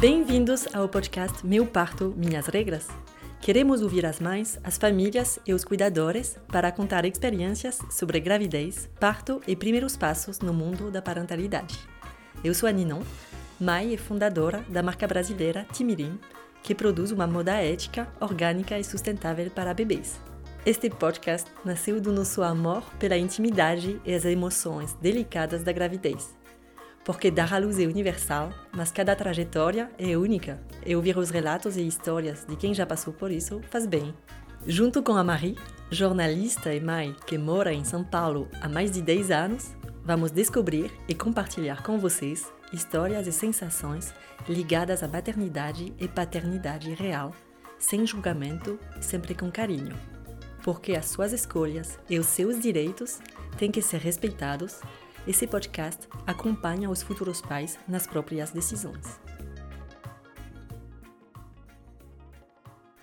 Bem-vindos ao podcast Meu Parto, Minhas Regras. Queremos ouvir as mães, as famílias e os cuidadores para contar experiências sobre gravidez, parto e primeiros passos no mundo da parentalidade. Eu sou a Ninon, mãe e fundadora da marca brasileira Timirim, que produz uma moda ética, orgânica e sustentável para bebês. Este podcast nasceu do nosso amor pela intimidade e as emoções delicadas da gravidez porque dar à luz é universal, mas cada trajetória é única, e ouvir os relatos e histórias de quem já passou por isso faz bem. Junto com a Marie, jornalista e mãe que mora em São Paulo há mais de 10 anos, vamos descobrir e compartilhar com vocês histórias e sensações ligadas à maternidade e paternidade real, sem julgamento sempre com carinho. Porque as suas escolhas e os seus direitos têm que ser respeitados esse podcast acompanha os futuros pais nas próprias decisões.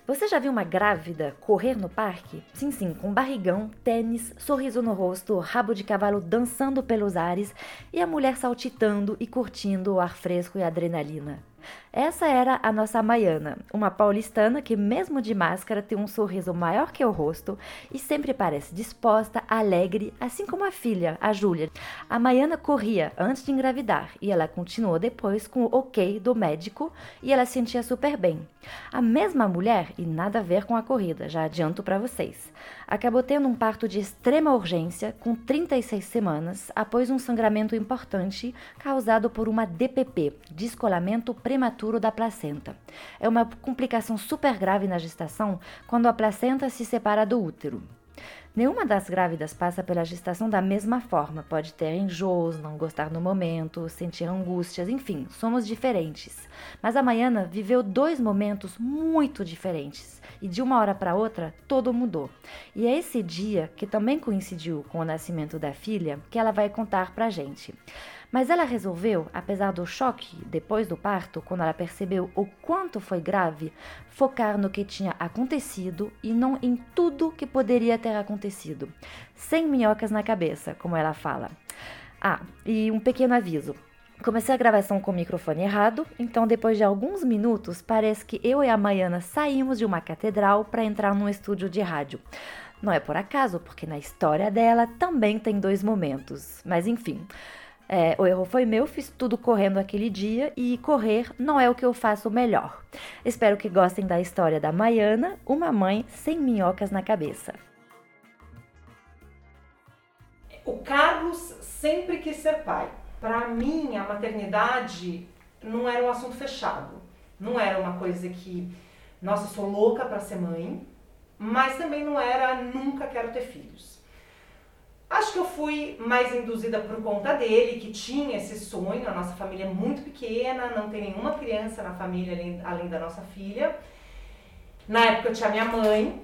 Você já viu uma grávida correr no parque? Sim, sim, com barrigão, tênis, sorriso no rosto, rabo de cavalo dançando pelos ares e a mulher saltitando e curtindo o ar fresco e a adrenalina. Essa era a nossa Maiana, uma paulistana que, mesmo de máscara, tem um sorriso maior que o rosto e sempre parece disposta, alegre, assim como a filha, a Júlia. A Maiana corria antes de engravidar e ela continuou depois com o ok do médico e ela se sentia super bem. A mesma mulher, e nada a ver com a corrida, já adianto para vocês, acabou tendo um parto de extrema urgência com 36 semanas após um sangramento importante causado por uma DPP, descolamento prematuro prematuro da placenta. É uma complicação super grave na gestação quando a placenta se separa do útero. Nenhuma das grávidas passa pela gestação da mesma forma. Pode ter enjoos, não gostar no momento, sentir angústias, enfim, somos diferentes. Mas a Maiana viveu dois momentos muito diferentes e de uma hora para outra todo mudou. E é esse dia, que também coincidiu com o nascimento da filha, que ela vai contar pra gente. Mas ela resolveu, apesar do choque depois do parto, quando ela percebeu o quanto foi grave, focar no que tinha acontecido e não em tudo que poderia ter acontecido. Sem minhocas na cabeça, como ela fala. Ah, e um pequeno aviso. Comecei a gravação com o microfone errado, então depois de alguns minutos parece que eu e a Maiana saímos de uma catedral para entrar num estúdio de rádio. Não é por acaso, porque na história dela também tem dois momentos. Mas enfim, é, o erro foi meu, fiz tudo correndo aquele dia e correr não é o que eu faço melhor. Espero que gostem da história da Maiana, uma mãe sem minhocas na cabeça. O Carlos sempre quis ser pai. Para mim, a maternidade não era um assunto fechado. Não era uma coisa que, nossa, sou louca para ser mãe, mas também não era nunca quero ter filhos. Fui mais induzida por conta dele, que tinha esse sonho. A nossa família é muito pequena, não tem nenhuma criança na família além, além da nossa filha. Na época eu tinha minha mãe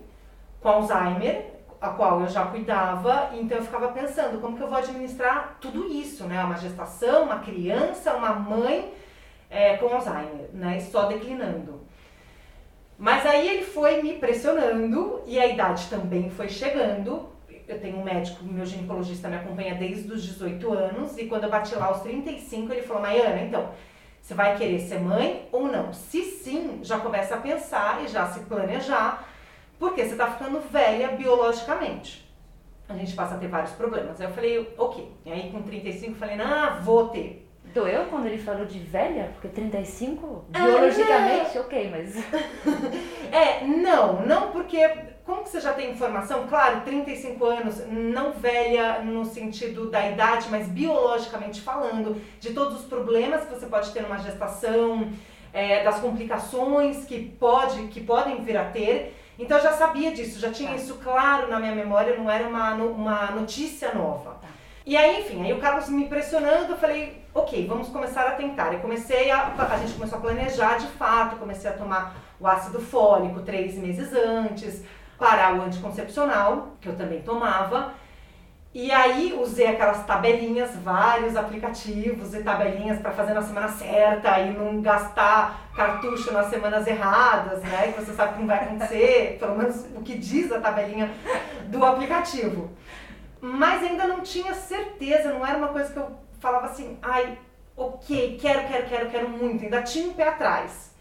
com Alzheimer, a qual eu já cuidava, então eu ficava pensando como que eu vou administrar tudo isso, né? Uma gestação, uma criança, uma mãe é, com Alzheimer, né? Só declinando. Mas aí ele foi me pressionando e a idade também foi chegando eu tenho um médico, meu ginecologista me acompanha desde os 18 anos, e quando eu bati lá aos 35, ele falou, Maiana, então, você vai querer ser mãe ou não? Se sim, já começa a pensar e já se planejar, porque você está ficando velha biologicamente. A gente passa a ter vários problemas. Aí eu falei, ok. E aí com 35 eu falei, ah, vou ter. Doeu quando ele falou de velha? Porque 35, é, biologicamente, ok, mas. é, não, não porque como que você já tem informação? Claro, 35 anos, não velha no sentido da idade, mas biologicamente falando, de todos os problemas que você pode ter numa gestação, é, das complicações que, pode, que podem vir a ter. Então eu já sabia disso, já tinha tá. isso claro na minha memória, não era uma, uma notícia nova. Tá. E aí, enfim, aí o Carlos me pressionando, eu falei, ok, vamos começar a tentar. E comecei a, a gente começou a planejar de fato, comecei a tomar o ácido fólico três meses antes, parar o anticoncepcional, que eu também tomava. E aí usei aquelas tabelinhas, vários aplicativos e tabelinhas para fazer na semana certa e não gastar cartucho nas semanas erradas, né? Que você sabe que não vai acontecer, pelo menos o que diz a tabelinha do aplicativo. Mas ainda não tinha certeza, não era uma coisa que eu falava assim, ai, ok, quero, quero, quero, quero muito. Ainda tinha um pé atrás,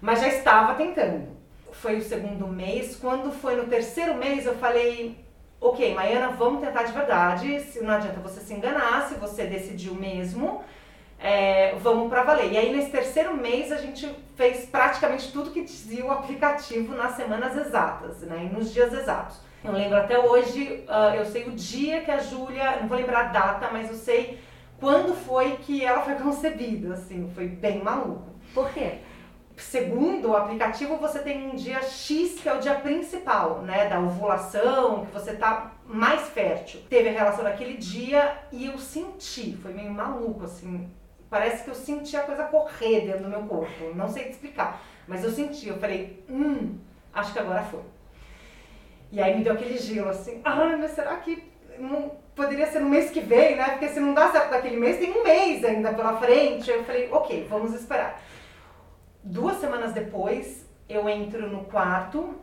mas já estava tentando. Foi o segundo mês. Quando foi no terceiro mês, eu falei: ok, Maiana, vamos tentar de verdade. Se não adianta você se enganar, se você decidiu mesmo, é, vamos para valer. E aí, nesse terceiro mês, a gente fez praticamente tudo que dizia o aplicativo nas semanas exatas, né, e nos dias exatos. Eu lembro até hoje, uh, eu sei o dia que a Júlia, não vou lembrar a data, mas eu sei quando foi que ela foi concebida, assim, foi bem maluco. Por quê? Segundo o aplicativo, você tem um dia X, que é o dia principal, né, da ovulação, que você tá mais fértil. Teve a relação naquele dia e eu senti, foi meio maluco, assim, parece que eu senti a coisa correr dentro do meu corpo, não sei te explicar, mas eu senti, eu falei, hum, acho que agora foi. E aí me deu aquele gelo, assim, ah, mas será que não poderia ser no mês que vem, né? Porque se não dá certo naquele mês, tem um mês ainda pela frente. Eu falei, ok, vamos esperar. Duas semanas depois, eu entro no quarto,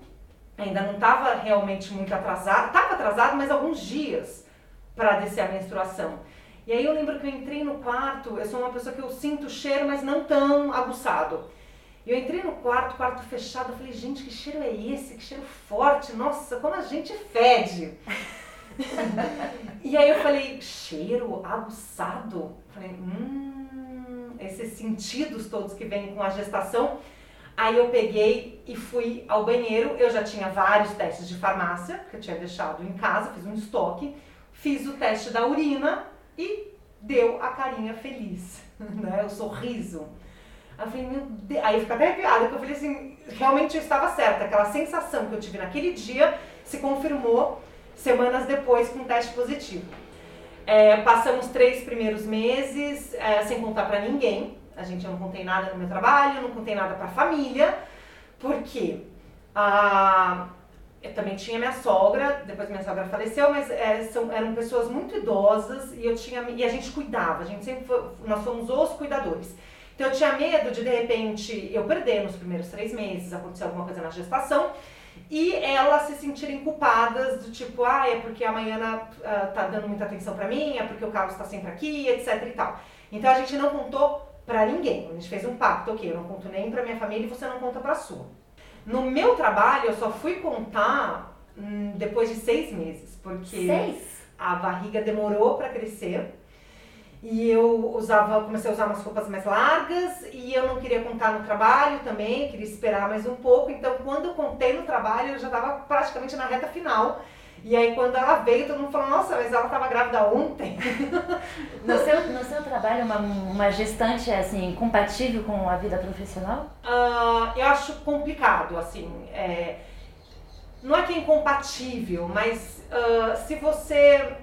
ainda não estava realmente muito atrasado, estava atrasado, mas alguns dias para descer a menstruação. E aí eu lembro que eu entrei no quarto, eu sou uma pessoa que eu sinto cheiro, mas não tão aguçado. E eu entrei no quarto, quarto fechado, eu falei, gente, que cheiro é esse? Que cheiro forte, nossa, como a gente fede. e aí eu falei, cheiro aguçado? Falei, hum, esses sentidos todos que vêm com a gestação. Aí eu peguei e fui ao banheiro. Eu já tinha vários testes de farmácia, que eu tinha deixado em casa, fiz um estoque. Fiz o teste da urina e deu a carinha feliz, né? O sorriso. Aí eu falei, meu Deus. Aí eu até arrepiada, porque eu falei assim, realmente eu estava certa. Aquela sensação que eu tive naquele dia se confirmou semanas depois com teste positivo. É, passamos três primeiros meses é, sem contar para ninguém. A gente não contei nada no meu trabalho, não contei nada para a família, porque a, eu também tinha minha sogra, depois minha sogra faleceu, mas é, são, eram pessoas muito idosas e eu tinha e a gente cuidava, a gente sempre foi, nós fomos os cuidadores. Então eu tinha medo de de repente eu perder nos primeiros três meses, acontecer alguma coisa na gestação e elas se sentirem culpadas do tipo, ah, é porque a Maiana uh, tá dando muita atenção para mim, é porque o Carlos está sempre aqui, etc e tal. Então a gente não contou para ninguém. A gente fez um pacto, ok, eu não conto nem para minha família e você não conta para sua. No meu trabalho eu só fui contar hum, depois de seis meses, porque seis? a barriga demorou para crescer e eu usava, comecei a usar umas roupas mais largas e eu não queria contar no trabalho também, queria esperar mais um pouco. Então, quando eu contei no trabalho, eu já estava praticamente na reta final. E aí, quando ela veio, todo mundo falou: Nossa, mas ela estava grávida ontem. No seu, no seu trabalho, uma, uma gestante é assim, compatível com a vida profissional? Uh, eu acho complicado, assim. É, não é que é incompatível, mas uh, se você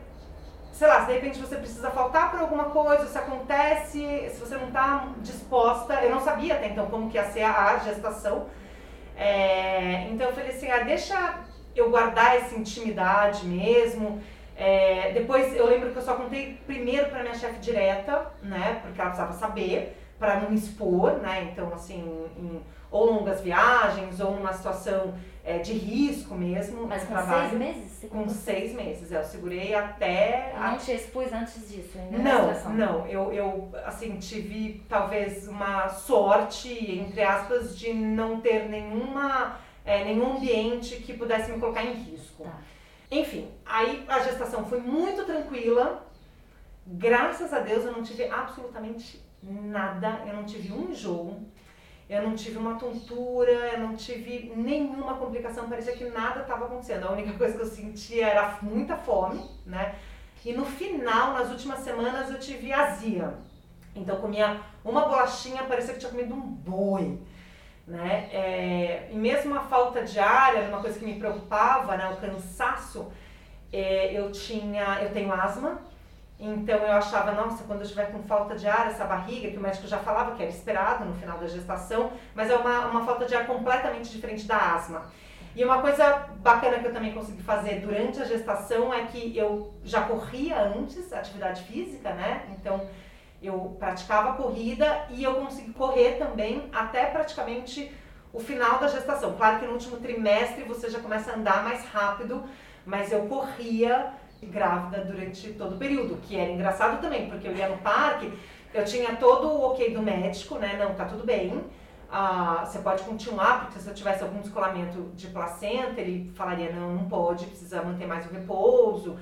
sei lá, se de repente você precisa faltar por alguma coisa, se acontece, se você não está disposta, eu não sabia até então como que ia ser a, gestação, é, então eu falei assim, ah, deixa eu guardar essa intimidade mesmo, é, depois eu lembro que eu só contei primeiro para minha chefe direta, né, porque ela precisava saber, para não expor, né, então assim, em, ou longas viagens, ou numa situação é, de risco mesmo. Mas com trabalho. seis meses? Com seis meses, eu segurei até. Não a... te expus antes disso, ainda Não, não. Eu, eu, assim, tive talvez uma sorte, entre aspas, de não ter nenhuma, é, nenhum ambiente que pudesse me colocar em risco. Tá. Enfim, aí a gestação foi muito tranquila. Graças a Deus eu não tive absolutamente nada, eu não tive um enjoo eu não tive uma tontura, eu não tive nenhuma complicação, parecia que nada estava acontecendo. A única coisa que eu sentia era muita fome, né? E no final, nas últimas semanas, eu tive azia. Então eu comia uma bolachinha, parecia que tinha comido um boi. Né? É, e mesmo a falta de ar era uma coisa que me preocupava, né? o cansaço. É, eu tinha, eu tenho asma, então eu achava, nossa, quando eu estiver com falta de ar, essa barriga, que o médico já falava que era esperado no final da gestação, mas é uma, uma falta de ar completamente diferente da asma. E uma coisa bacana que eu também consegui fazer durante a gestação é que eu já corria antes, atividade física, né? Então eu praticava corrida e eu consegui correr também até praticamente o final da gestação. Claro que no último trimestre você já começa a andar mais rápido, mas eu corria grávida durante todo o período, que era engraçado também, porque eu ia no parque, Eu tinha todo o ok do médico, né? Não, tá tudo bem. Ah, você pode continuar, porque se eu tivesse algum descolamento de placenta, ele falaria, não, não pode, precisa manter mais o repouso,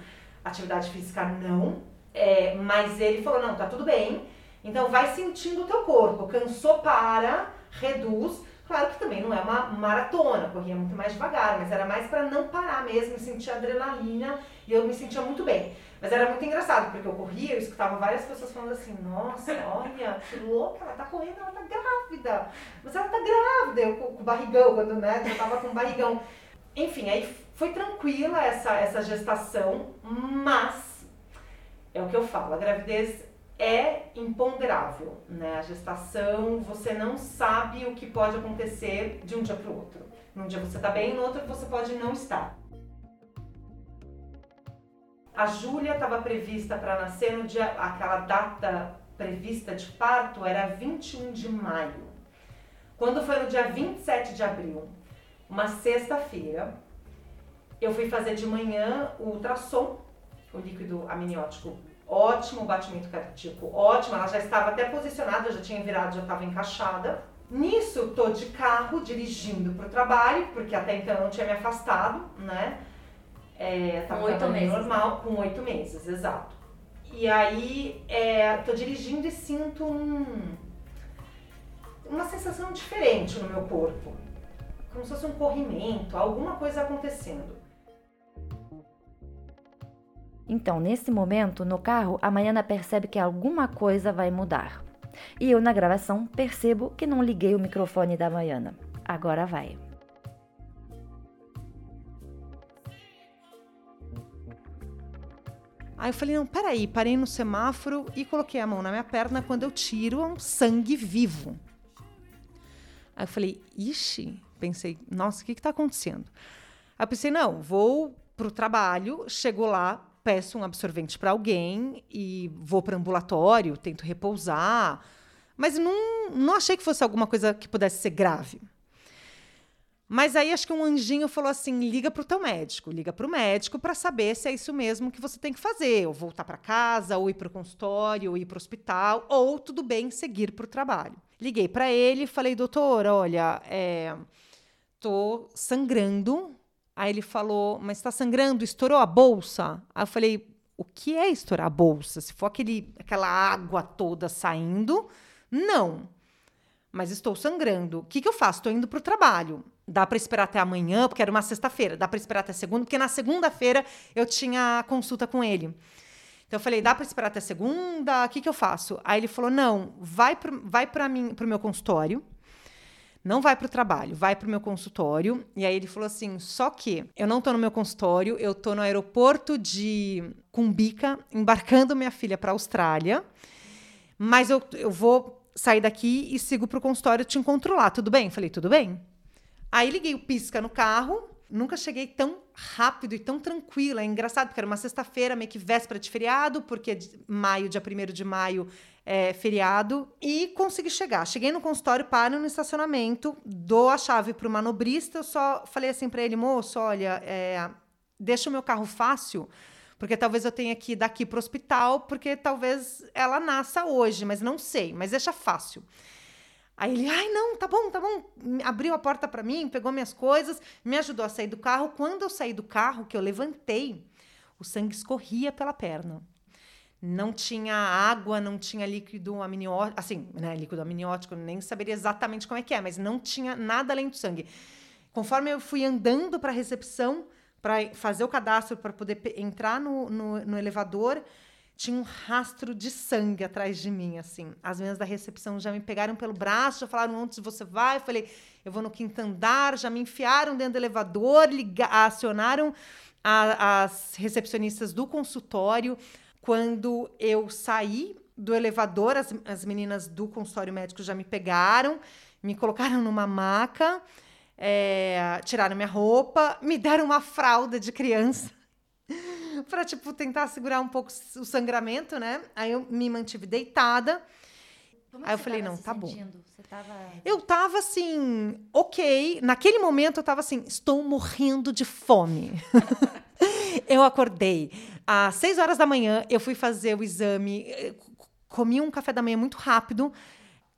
atividade física não. É, mas ele falou, não, tá tudo bem. Então vai sentindo o teu corpo. Cansou, para, reduz. Claro que também não é uma maratona, corria muito mais devagar, mas era mais para não parar mesmo, sentir adrenalina e eu me sentia muito bem. Mas era muito engraçado, porque eu corria, eu escutava várias pessoas falando assim, nossa, olha, que louca, ela tá correndo, ela tá grávida. Mas ela tá grávida, eu com, barrigão, quando né, eu tava com barrigão. Enfim, aí foi tranquila essa, essa gestação, mas é o que eu falo, a gravidez é imponderável, né? A gestação, você não sabe o que pode acontecer de um dia para o outro. Num dia você está bem, no outro você pode não estar. A Júlia estava prevista para nascer no dia, aquela data prevista de parto era 21 de maio. Quando foi no dia 27 de abril, uma sexta-feira, eu fui fazer de manhã o ultrassom, o líquido amniótico ótimo, batimento cardíaco ótimo, ela já estava até posicionada, já tinha virado, já estava encaixada. Nisso, tô de carro dirigindo para o trabalho, porque até então eu não tinha me afastado, né? É, com oito meses. Normal, com oito meses, exato. E aí, é, tô dirigindo e sinto um, uma sensação diferente no meu corpo. Como se fosse um corrimento, alguma coisa acontecendo. Então, nesse momento, no carro, a Mariana percebe que alguma coisa vai mudar. E eu, na gravação, percebo que não liguei o microfone da Mariana. Agora vai. Aí eu falei, não, peraí, parei no semáforo e coloquei a mão na minha perna. Quando eu tiro, é um sangue vivo. Aí eu falei, ixi, pensei, nossa, o que está acontecendo? Aí eu pensei, não, vou pro trabalho, chego lá, peço um absorvente para alguém e vou para ambulatório, tento repousar, mas não, não achei que fosse alguma coisa que pudesse ser grave. Mas aí acho que um anjinho falou assim: liga para o teu médico, liga para o médico para saber se é isso mesmo que você tem que fazer, ou voltar para casa, ou ir para o consultório, ou ir para o hospital, ou tudo bem seguir para o trabalho. Liguei para ele falei: doutor, olha, é, tô sangrando Aí ele falou, mas está sangrando, estourou a bolsa? Aí eu falei, o que é estourar a bolsa? Se for aquele, aquela água toda saindo, não. Mas estou sangrando. O que, que eu faço? Estou indo para o trabalho. Dá para esperar até amanhã, porque era uma sexta-feira. Dá para esperar até segunda, porque na segunda-feira eu tinha consulta com ele. Então eu falei, dá para esperar até segunda? O que, que eu faço? Aí ele falou, não, vai para vai o meu consultório não vai para o trabalho, vai para o meu consultório. E aí ele falou assim: só que eu não estou no meu consultório, eu estou no aeroporto de Cumbica, embarcando minha filha para a Austrália, mas eu, eu vou sair daqui e sigo para o consultório, te encontro lá, tudo bem? Falei, tudo bem. Aí liguei o pisca no carro, nunca cheguei tão rápido e tão tranquila. É engraçado, porque era uma sexta-feira, meio que véspera de feriado, porque maio, dia 1 de maio, é, feriado e consegui chegar. Cheguei no consultório, paro no estacionamento, dou a chave para o manobrista. Eu só falei assim para ele, moço, olha, é, deixa o meu carro fácil, porque talvez eu tenha que ir daqui para o hospital, porque talvez ela nasça hoje, mas não sei, mas deixa fácil. Aí ele, ai, não, tá bom, tá bom. Abriu a porta para mim, pegou minhas coisas, me ajudou a sair do carro. Quando eu saí do carro, que eu levantei, o sangue escorria pela perna não tinha água, não tinha líquido amniótico, assim, né, líquido amniótico, nem saberia exatamente como é que é, mas não tinha nada além do sangue. Conforme eu fui andando para a recepção, para fazer o cadastro, para poder entrar no, no, no, elevador, tinha um rastro de sangue atrás de mim, assim. As meninas da recepção já me pegaram pelo braço, já falaram onde você vai, eu falei, eu vou no quinto andar, já me enfiaram dentro do elevador, acionaram a, as recepcionistas do consultório, quando eu saí do elevador, as, as meninas do consultório médico já me pegaram, me colocaram numa maca, é, tiraram minha roupa, me deram uma fralda de criança para tipo tentar segurar um pouco o sangramento, né? Aí eu me mantive deitada. Como Aí eu falei, não, tá sentindo? bom. Você tava... Eu tava assim, ok. Naquele momento eu tava assim, estou morrendo de fome. eu acordei às seis horas da manhã, eu fui fazer o exame. comi um café da manhã muito rápido,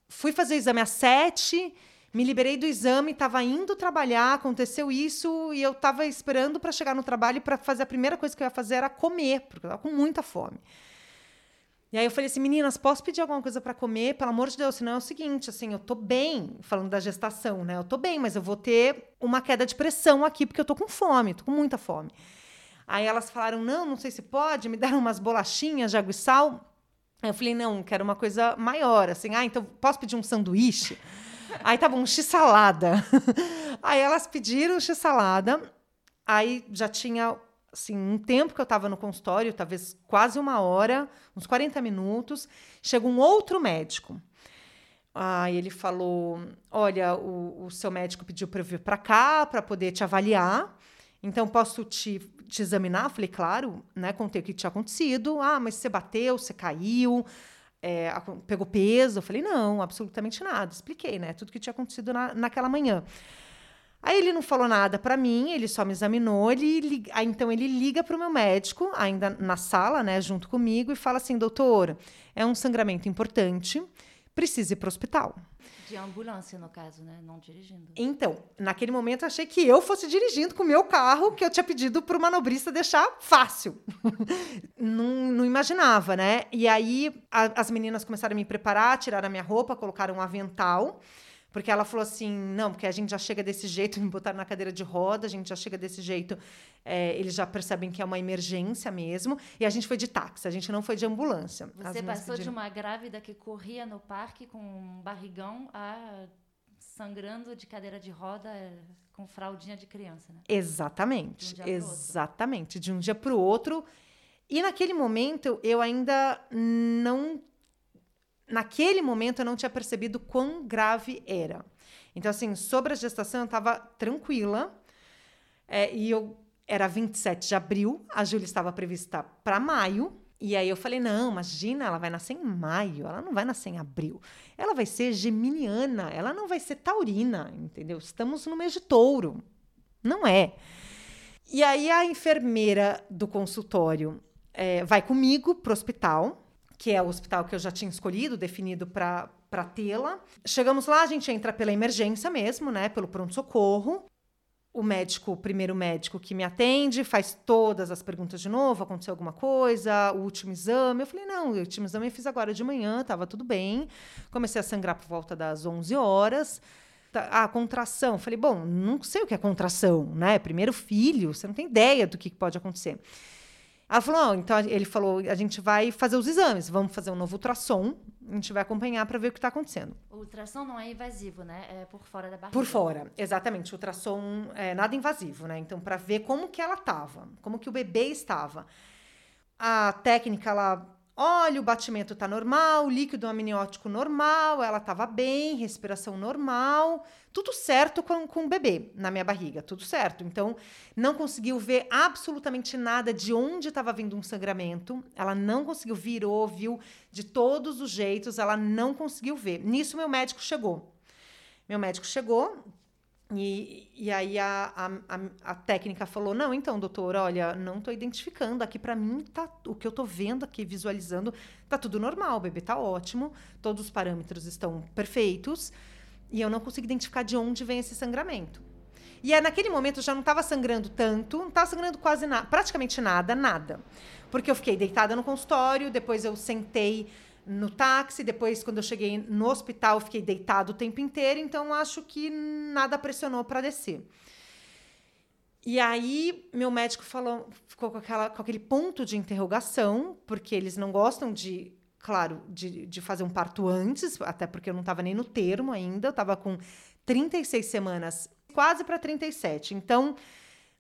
fui fazer o exame às sete, me liberei do exame, estava indo trabalhar, aconteceu isso e eu estava esperando para chegar no trabalho para fazer a primeira coisa que eu ia fazer era comer, porque eu estava com muita fome. E aí eu falei assim, meninas, posso pedir alguma coisa para comer? Pelo amor de Deus, senão é o seguinte, assim, eu tô bem, falando da gestação, né? Eu tô bem, mas eu vou ter uma queda de pressão aqui porque eu tô com fome, tô com muita fome. Aí elas falaram: "Não, não sei se pode", me deram umas bolachinhas de água e sal. Aí eu falei: "Não, quero uma coisa maior, assim. Ah, então posso pedir um sanduíche?" Aí tava um x-salada. Aí elas pediram x-salada. Aí já tinha assim, um tempo que eu estava no consultório, talvez quase uma hora, uns 40 minutos, chega um outro médico. Aí ele falou: Olha, o, o seu médico pediu para eu vir para cá para poder te avaliar. Então, posso te, te examinar? Falei, claro, né? Contei o que tinha acontecido. Ah, mas você bateu, você caiu, é, pegou peso. Eu falei, não, absolutamente nada. Expliquei, né? Tudo que tinha acontecido na, naquela manhã. Aí ele não falou nada para mim, ele só me examinou. Ele, aí, então ele liga para o meu médico, ainda na sala, né, junto comigo, e fala assim: doutor, é um sangramento importante, precisa ir para o hospital. De ambulância, no caso, né? Não dirigindo. Então, naquele momento, eu achei que eu fosse dirigindo com o meu carro, que eu tinha pedido para o manobrista deixar fácil. não, não, imaginava, né? E aí, a, as meninas começaram a me preparar, tiraram a minha roupa, colocaram um avental. Porque ela falou assim: não, porque a gente já chega desse jeito, me botaram na cadeira de roda, a gente já chega desse jeito, é, eles já percebem que é uma emergência mesmo. E a gente foi de táxi, a gente não foi de ambulância. Você passou pediram... de uma grávida que corria no parque com um barrigão a sangrando de cadeira de roda com fraldinha de criança, né? Exatamente, de um exatamente. De um dia para o outro. E naquele momento eu ainda não naquele momento eu não tinha percebido quão grave era. Então, assim, sobre a gestação eu estava tranquila. É, e eu era 27 de abril, a Júlia estava prevista para maio. E aí eu falei: não, imagina, ela vai nascer em maio, ela não vai nascer em abril. Ela vai ser geminiana, ela não vai ser taurina, entendeu? Estamos no mês de touro. Não é. E aí a enfermeira do consultório é, vai comigo pro hospital que é o hospital que eu já tinha escolhido, definido para tê-la. Chegamos lá, a gente entra pela emergência mesmo, né? Pelo pronto-socorro. O médico, o primeiro médico que me atende, faz todas as perguntas de novo: aconteceu alguma coisa? O último exame? Eu falei: não, o último exame eu fiz agora de manhã, estava tudo bem. Comecei a sangrar por volta das 11 horas. Ah, contração. Falei: bom, não sei o que é contração, né? Primeiro filho, você não tem ideia do que pode acontecer. Ela falou, então ele falou, a gente vai fazer os exames, vamos fazer um novo ultrassom, a gente vai acompanhar para ver o que está acontecendo. O ultrassom não é invasivo, né? É por fora da barriga. Por fora, exatamente. O ultrassom é nada invasivo, né? Então, para ver como que ela estava, como que o bebê estava. A técnica, ela Olha, o batimento está normal, líquido amniótico normal, ela estava bem, respiração normal, tudo certo com, com o bebê na minha barriga, tudo certo. Então, não conseguiu ver absolutamente nada de onde estava vindo um sangramento, ela não conseguiu, virou, viu de todos os jeitos, ela não conseguiu ver. Nisso, meu médico chegou. Meu médico chegou, e, e aí a, a, a, técnica falou: não, então, doutor, olha, não estou identificando. Aqui para mim tá o que eu estou vendo aqui, visualizando, tá tudo normal, o bebê tá ótimo, todos os parâmetros estão perfeitos, e eu não consigo identificar de onde vem esse sangramento. E aí, naquele momento já não estava sangrando tanto, não estava sangrando quase nada, praticamente nada, nada. Porque eu fiquei deitada no consultório, depois eu sentei no táxi, depois quando eu cheguei no hospital fiquei deitado o tempo inteiro, então acho que nada pressionou para descer. E aí meu médico falou, ficou com, aquela, com aquele ponto de interrogação, porque eles não gostam de, claro, de, de fazer um parto antes, até porque eu não estava nem no termo ainda, eu estava com 36 semanas, quase para 37. Então,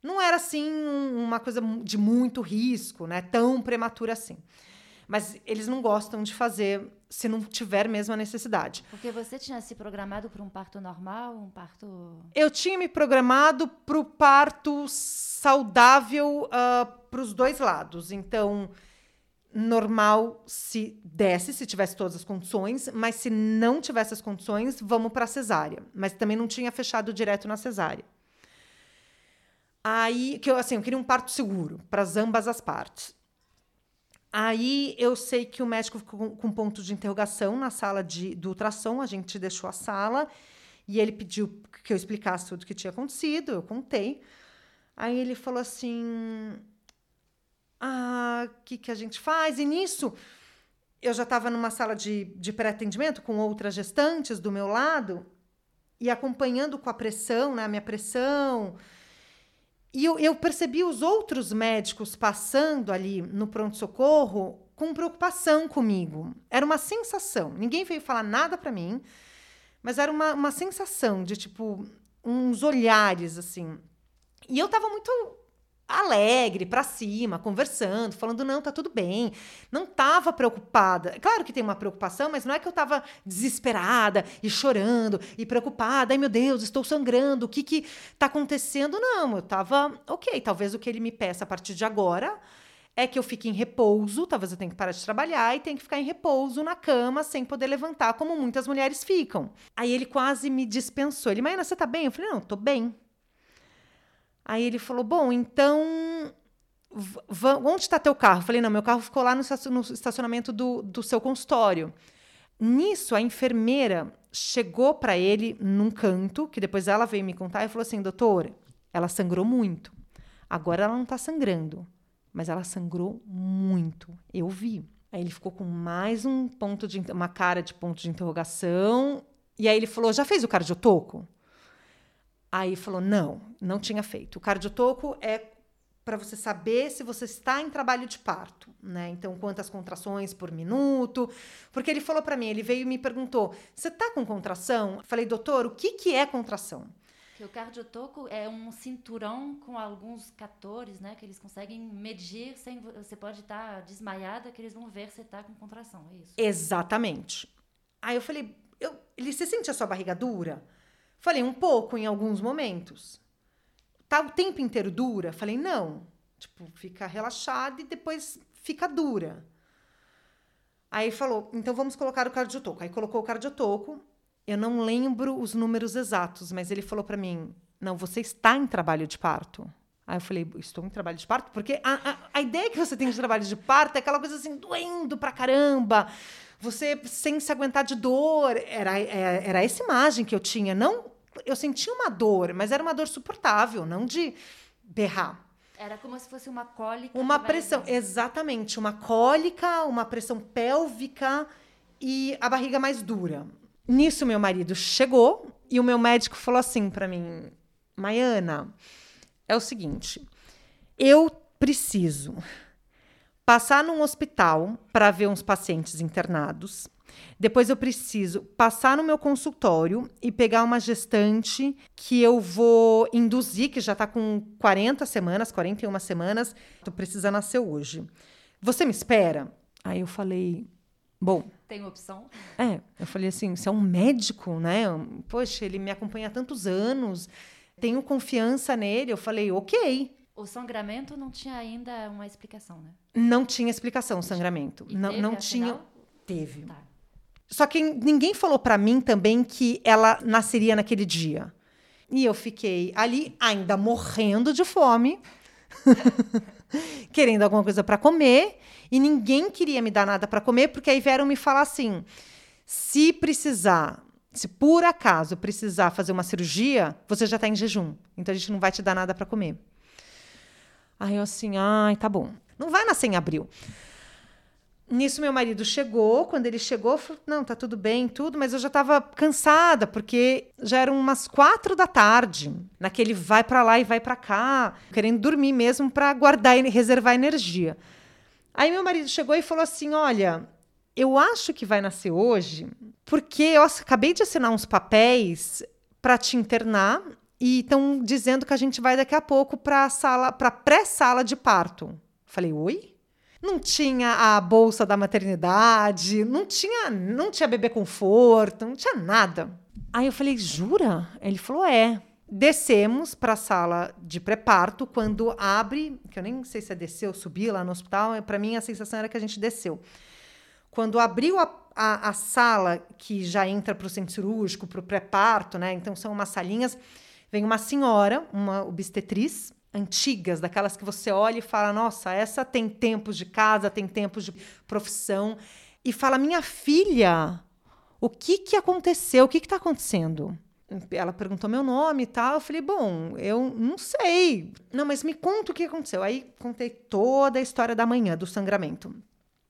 não era assim uma coisa de muito risco, né? Tão prematura assim. Mas eles não gostam de fazer se não tiver mesmo a necessidade. Porque você tinha se programado para um parto normal, um parto. Eu tinha me programado para o parto saudável uh, para os dois lados. Então, normal se desse, se tivesse todas as condições, mas se não tivesse as condições, vamos para cesárea. Mas também não tinha fechado direto na cesárea. Aí, que eu, assim, eu queria um parto seguro para ambas as partes. Aí eu sei que o médico ficou com, ponto de interrogação na sala de, do ultrassom, a gente deixou a sala e ele pediu que eu explicasse tudo o que tinha acontecido, eu contei. Aí ele falou assim: Ah, o que, que a gente faz? E nisso, eu já estava numa sala de, de pré-atendimento com outras gestantes do meu lado e acompanhando com a pressão, né, a minha pressão. E eu, eu percebi os outros médicos passando ali no pronto-socorro com preocupação comigo. Era uma sensação. Ninguém veio falar nada para mim, mas era uma, uma sensação de tipo uns olhares assim. E eu tava muito alegre, para cima, conversando, falando não, tá tudo bem. Não tava preocupada. Claro que tem uma preocupação, mas não é que eu tava desesperada e chorando e preocupada. Ai, meu Deus, estou sangrando. O que que tá acontecendo? Não, eu tava, OK, talvez o que ele me peça a partir de agora é que eu fique em repouso, talvez eu tenha que parar de trabalhar e tenha que ficar em repouso na cama sem poder levantar, como muitas mulheres ficam. Aí ele quase me dispensou. Ele, Maína, você tá bem? Eu falei, não, tô bem. Aí ele falou: Bom, então. Onde está teu carro? Eu falei: Não, meu carro ficou lá no estacionamento do, do seu consultório. Nisso, a enfermeira chegou para ele num canto, que depois ela veio me contar e falou assim: Doutor, ela sangrou muito. Agora ela não está sangrando, mas ela sangrou muito. Eu vi. Aí ele ficou com mais um ponto de uma cara de ponto de interrogação. E aí ele falou: Já fez o cardiotoco? Aí falou: não, não tinha feito. O cardiotoco é para você saber se você está em trabalho de parto, né? Então, quantas contrações por minuto? Porque ele falou para mim, ele veio e me perguntou: "Você está com contração?" Falei: "Doutor, o que que é contração?" Que o cardiotoco é um cinturão com alguns catores, né, que eles conseguem medir sem você pode estar tá desmaiada que eles vão ver se está com contração, é isso? Exatamente. Aí eu falei: eu, "Ele se sente a sua barriga dura?" Falei, um pouco em alguns momentos. Tá o tempo inteiro dura? Falei, não. Tipo, fica relaxada e depois fica dura. Aí falou, então vamos colocar o cardiotoco. Aí colocou o cardiotoco. Eu não lembro os números exatos, mas ele falou para mim: não, você está em trabalho de parto. Aí eu falei, estou em trabalho de parto? Porque a, a, a ideia que você tem de trabalho de parto é aquela coisa assim, doendo pra caramba você sem se aguentar de dor. Era, é, era essa imagem que eu tinha. Não, eu sentia uma dor, mas era uma dor suportável, não de berrar. Era como se fosse uma cólica. Uma pressão, vai... exatamente, uma cólica, uma pressão pélvica e a barriga mais dura. Nisso meu marido chegou e o meu médico falou assim para mim: "Maiana, é o seguinte, eu preciso passar num hospital para ver uns pacientes internados. Depois eu preciso passar no meu consultório e pegar uma gestante que eu vou induzir, que já está com 40 semanas, 41 semanas, tu precisa nascer hoje. Você me espera? Aí eu falei, bom. Tem opção? É, eu falei assim: você é um médico, né? Poxa, ele me acompanha há tantos anos, tenho confiança nele. Eu falei, ok. O sangramento não tinha ainda uma explicação, né? Não tinha explicação o sangramento. E não teve, não tinha. Teve. Tá. Só que ninguém falou para mim também que ela nasceria naquele dia. E eu fiquei ali ainda morrendo de fome, querendo alguma coisa para comer, e ninguém queria me dar nada para comer, porque aí vieram me falar assim: se precisar, se por acaso precisar fazer uma cirurgia, você já está em jejum, então a gente não vai te dar nada para comer. Aí eu assim, ai, tá bom. Não vai nascer em abril. Nisso, meu marido chegou. Quando ele chegou, falou: Não, tá tudo bem, tudo, mas eu já estava cansada, porque já eram umas quatro da tarde, naquele vai para lá e vai para cá, querendo dormir mesmo para guardar e reservar energia. Aí, meu marido chegou e falou assim: Olha, eu acho que vai nascer hoje, porque eu acabei de assinar uns papéis para te internar e estão dizendo que a gente vai daqui a pouco para sala, para pré-sala de parto. Falei, oi? Não tinha a bolsa da maternidade, não tinha, não tinha bebê conforto, não tinha nada. Aí eu falei, jura? Ele falou, é. Descemos para a sala de pré-parto. Quando abre, que eu nem sei se é descer ou subir lá no hospital, para mim a sensação era que a gente desceu. Quando abriu a, a, a sala que já entra para o centro cirúrgico, para o pré-parto, né? Então são umas salinhas Vem uma senhora, uma obstetriz, antigas, daquelas que você olha e fala: nossa, essa tem tempos de casa, tem tempos de profissão. E fala: minha filha, o que, que aconteceu? O que está acontecendo? Ela perguntou meu nome e tal. Eu falei, bom, eu não sei. Não, mas me conta o que aconteceu. Aí contei toda a história da manhã, do sangramento.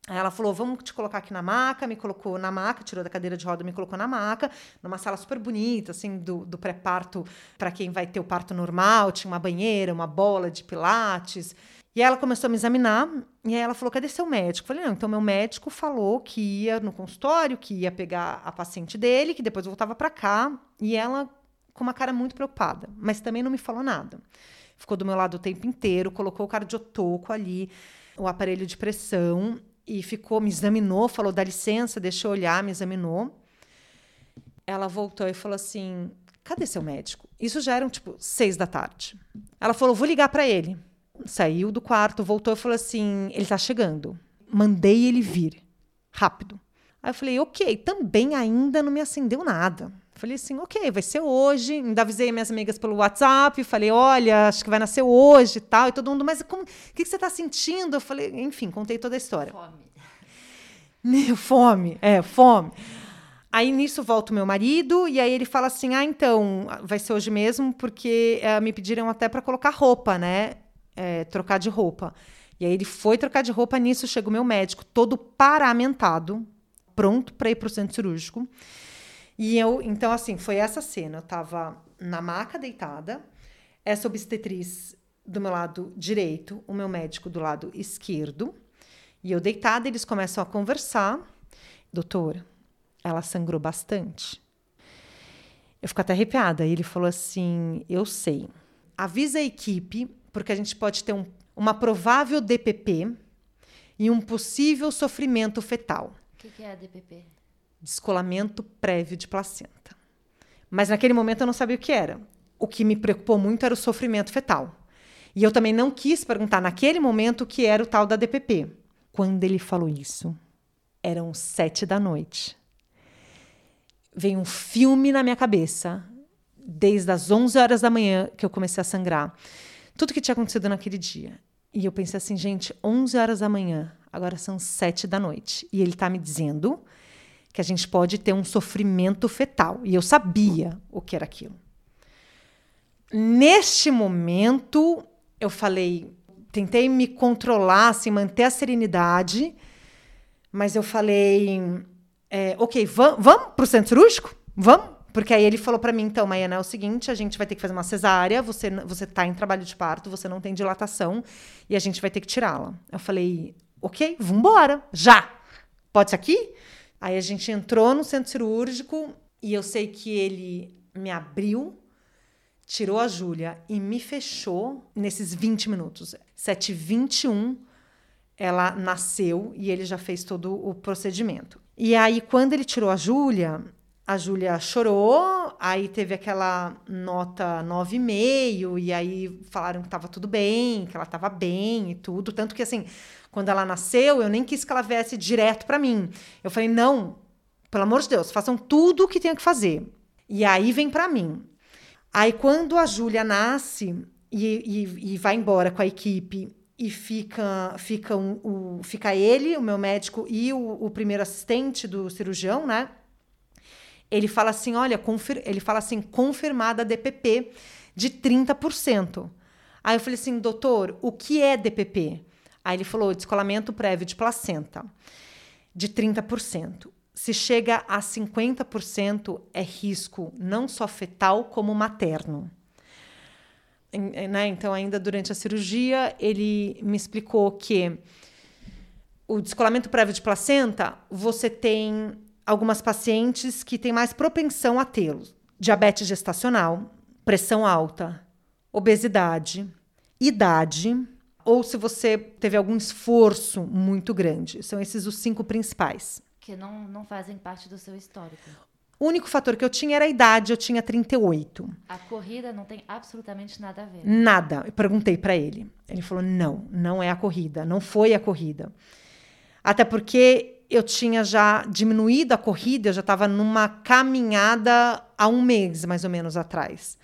Aí ela falou: vamos te colocar aqui na maca, me colocou na maca, tirou da cadeira de roda, me colocou na maca, numa sala super bonita, assim, do, do pré-parto, para quem vai ter o parto normal, tinha uma banheira, uma bola de pilates. E aí ela começou a me examinar, e aí ela falou: cadê seu médico? Eu falei: não, então meu médico falou que ia no consultório, que ia pegar a paciente dele, que depois voltava para cá, e ela com uma cara muito preocupada, mas também não me falou nada. Ficou do meu lado o tempo inteiro, colocou o cardiotoco ali, o aparelho de pressão, e ficou, me examinou, falou: dá licença, deixa eu olhar, me examinou. Ela voltou e falou assim: cadê seu médico? Isso já eram tipo seis da tarde. Ela falou: vou ligar para ele. Saiu do quarto, voltou e falou assim: ele tá chegando. Mandei ele vir. Rápido. Aí eu falei: ok, também ainda não me acendeu nada. Falei assim, ok, vai ser hoje. Ainda avisei minhas amigas pelo WhatsApp, falei, olha, acho que vai nascer hoje e tal. E todo mundo, mas como, o que, que você está sentindo? Eu falei, enfim, contei toda a história. Fome. fome, é, fome. Aí nisso volta o meu marido, e aí ele fala assim: ah, então, vai ser hoje mesmo, porque é, me pediram até para colocar roupa, né? É, trocar de roupa. E aí ele foi trocar de roupa, nisso chega o meu médico, todo paramentado, pronto para ir para o centro cirúrgico. E eu, então, assim, foi essa cena. Eu tava na maca deitada, essa obstetriz do meu lado direito, o meu médico do lado esquerdo. E eu deitada, eles começam a conversar. Doutor, ela sangrou bastante. Eu fico até arrepiada. E ele falou assim: Eu sei. Avisa a equipe, porque a gente pode ter um, uma provável DPP e um possível sofrimento fetal. O que, que é a DPP? Descolamento prévio de placenta. Mas naquele momento eu não sabia o que era. O que me preocupou muito era o sofrimento fetal. E eu também não quis perguntar naquele momento o que era o tal da DPP. Quando ele falou isso, eram sete da noite. Veio um filme na minha cabeça, desde as 11 horas da manhã que eu comecei a sangrar. Tudo que tinha acontecido naquele dia. E eu pensei assim, gente, 11 horas da manhã, agora são sete da noite. E ele está me dizendo que a gente pode ter um sofrimento fetal. E eu sabia o que era aquilo. Neste momento, eu falei, tentei me controlar, assim, manter a serenidade, mas eu falei, é, ok, vamos para o centro cirúrgico? Vamos? Porque aí ele falou para mim, então, Maiana, é o seguinte, a gente vai ter que fazer uma cesárea, você você tá em trabalho de parto, você não tem dilatação e a gente vai ter que tirá-la. Eu falei, ok, vambora, já. Pode ser aqui? Aí a gente entrou no centro cirúrgico e eu sei que ele me abriu, tirou a Júlia e me fechou nesses 20 minutos. 7h21 ela nasceu e ele já fez todo o procedimento. E aí, quando ele tirou a Júlia, a Júlia chorou, aí teve aquela nota 9,5, e aí falaram que estava tudo bem, que ela estava bem e tudo. Tanto que, assim, quando ela nasceu, eu nem quis que ela viesse direto para mim. Eu falei, não, pelo amor de Deus, façam tudo o que tem que fazer. E aí vem para mim. Aí quando a Júlia nasce e, e, e, vai embora com a equipe e fica fica, um, fica ele, o meu médico e o, o primeiro assistente do cirurgião, né? Ele fala assim, olha, confir, ele fala assim, confirmada DPP de 30%. Aí eu falei assim, doutor, o que é DPP? Aí ele falou descolamento prévio de placenta de 30%. Se chega a 50% é risco não só fetal como materno. Né? Então, ainda durante a cirurgia, ele me explicou que o descolamento prévio de placenta, você tem algumas pacientes que têm mais propensão a tê-lo: diabetes gestacional, pressão alta, obesidade, idade ou se você teve algum esforço muito grande. São esses os cinco principais. Que não, não fazem parte do seu histórico. O único fator que eu tinha era a idade, eu tinha 38. A corrida não tem absolutamente nada a ver. Nada. Eu perguntei para ele. Ele falou: não, não é a corrida, não foi a corrida. Até porque eu tinha já diminuído a corrida, eu já estava numa caminhada há um mês, mais ou menos, atrás.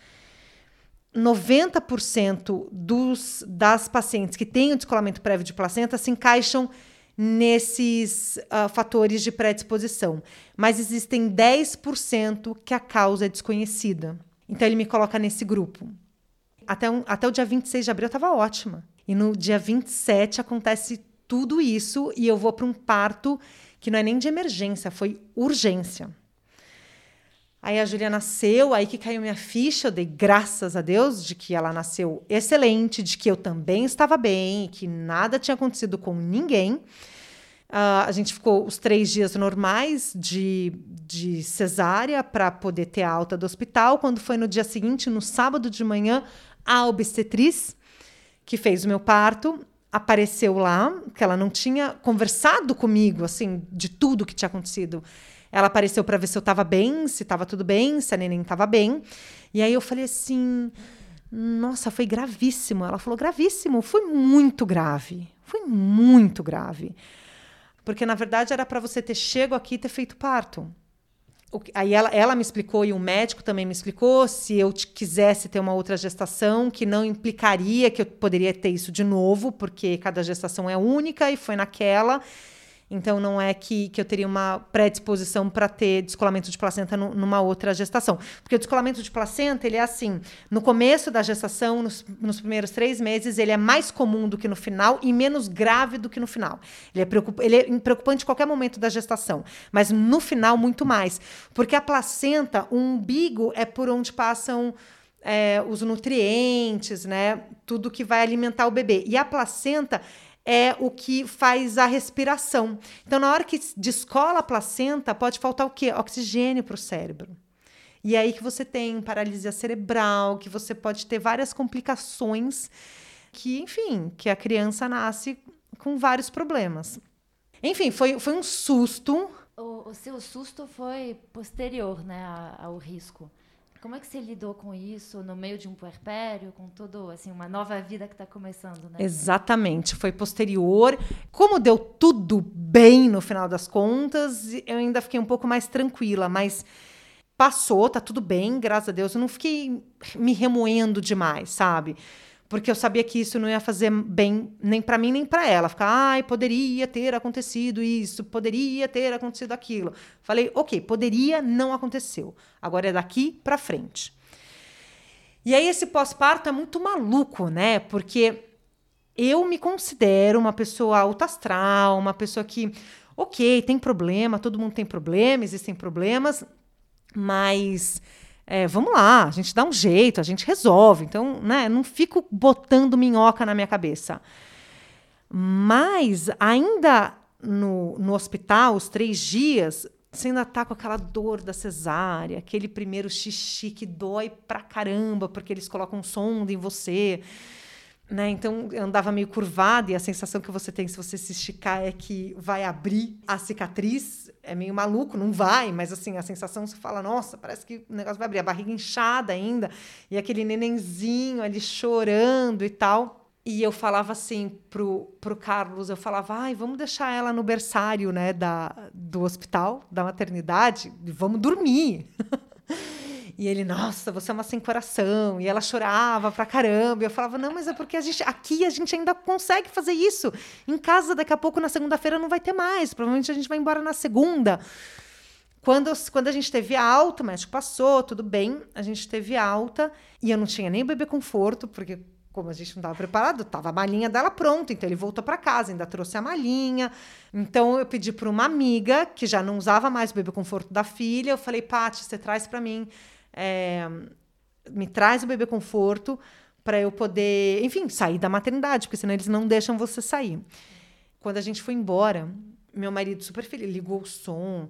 90% dos, das pacientes que têm o descolamento prévio de placenta se encaixam nesses uh, fatores de predisposição. Mas existem 10% que a causa é desconhecida. Então ele me coloca nesse grupo. Até, um, até o dia 26 de abril eu estava ótima. E no dia 27 acontece tudo isso e eu vou para um parto que não é nem de emergência, foi urgência. Aí a Júlia nasceu, aí que caiu minha ficha, eu dei graças a Deus de que ela nasceu excelente, de que eu também estava bem, que nada tinha acontecido com ninguém. Uh, a gente ficou os três dias normais de, de cesárea para poder ter alta do hospital. Quando foi no dia seguinte, no sábado de manhã, a obstetriz que fez o meu parto apareceu lá, que ela não tinha conversado comigo assim de tudo que tinha acontecido. Ela apareceu para ver se eu estava bem, se estava tudo bem, se a neném estava bem. E aí eu falei assim: nossa, foi gravíssimo. Ela falou: gravíssimo. Foi muito grave. Foi muito grave. Porque, na verdade, era para você ter chego aqui e ter feito parto. Aí ela, ela me explicou e o médico também me explicou se eu quisesse ter uma outra gestação, que não implicaria que eu poderia ter isso de novo, porque cada gestação é única e foi naquela. Então, não é que, que eu teria uma predisposição para ter descolamento de placenta no, numa outra gestação. Porque o descolamento de placenta, ele é assim, no começo da gestação, nos, nos primeiros três meses, ele é mais comum do que no final e menos grave do que no final. Ele é, preocup, ele é preocupante em qualquer momento da gestação, mas no final, muito mais. Porque a placenta, o umbigo é por onde passam... É, os nutrientes, né? Tudo que vai alimentar o bebê. E a placenta é o que faz a respiração. Então, na hora que descola a placenta, pode faltar o quê? Oxigênio para o cérebro. E aí que você tem paralisia cerebral, que você pode ter várias complicações que, enfim, que a criança nasce com vários problemas. Enfim, foi, foi um susto. O, o seu susto foi posterior né, ao risco. Como é que você lidou com isso no meio de um puerpério, com todo assim uma nova vida que está começando, né? Exatamente, foi posterior. Como deu tudo bem no final das contas, eu ainda fiquei um pouco mais tranquila, mas passou, tá tudo bem, graças a Deus. Eu não fiquei me remoendo demais, sabe? Porque eu sabia que isso não ia fazer bem nem para mim nem para ela. Ficar, ai, poderia ter acontecido isso, poderia ter acontecido aquilo. Falei, ok, poderia, não aconteceu. Agora é daqui para frente. E aí esse pós-parto é muito maluco, né? Porque eu me considero uma pessoa alta astral, uma pessoa que, ok, tem problema, todo mundo tem problema, existem problemas, mas é, vamos lá, a gente dá um jeito, a gente resolve. Então, né, não fico botando minhoca na minha cabeça. Mas ainda no, no hospital, os três dias, você ainda tá com aquela dor da cesárea, aquele primeiro xixi que dói pra caramba, porque eles colocam sonda em você. Né? Então eu andava meio curvada e a sensação que você tem se você se esticar é que vai abrir a cicatriz. É meio maluco, não vai, mas assim, a sensação você fala, nossa, parece que o negócio vai abrir, a barriga inchada ainda, e aquele nenenzinho ali chorando e tal. E eu falava assim pro, pro Carlos, eu falava, ai, vamos deixar ela no berçário, né, da, do hospital, da maternidade, e vamos dormir. E ele, nossa, você é uma sem coração. E ela chorava pra caramba. E eu falava, não, mas é porque a gente, aqui a gente ainda consegue fazer isso. Em casa, daqui a pouco, na segunda-feira, não vai ter mais. Provavelmente a gente vai embora na segunda. Quando, quando a gente teve alta, o médico passou, tudo bem, a gente teve alta. E eu não tinha nem bebê conforto, porque como a gente não estava preparado, estava a malinha dela pronta, então ele voltou para casa, ainda trouxe a malinha. Então eu pedi para uma amiga que já não usava mais o bebê conforto da filha, eu falei: "Pati, você traz para mim é, me traz o bebê conforto para eu poder, enfim, sair da maternidade, porque senão eles não deixam você sair. Quando a gente foi embora, meu marido super feliz, ligou o som.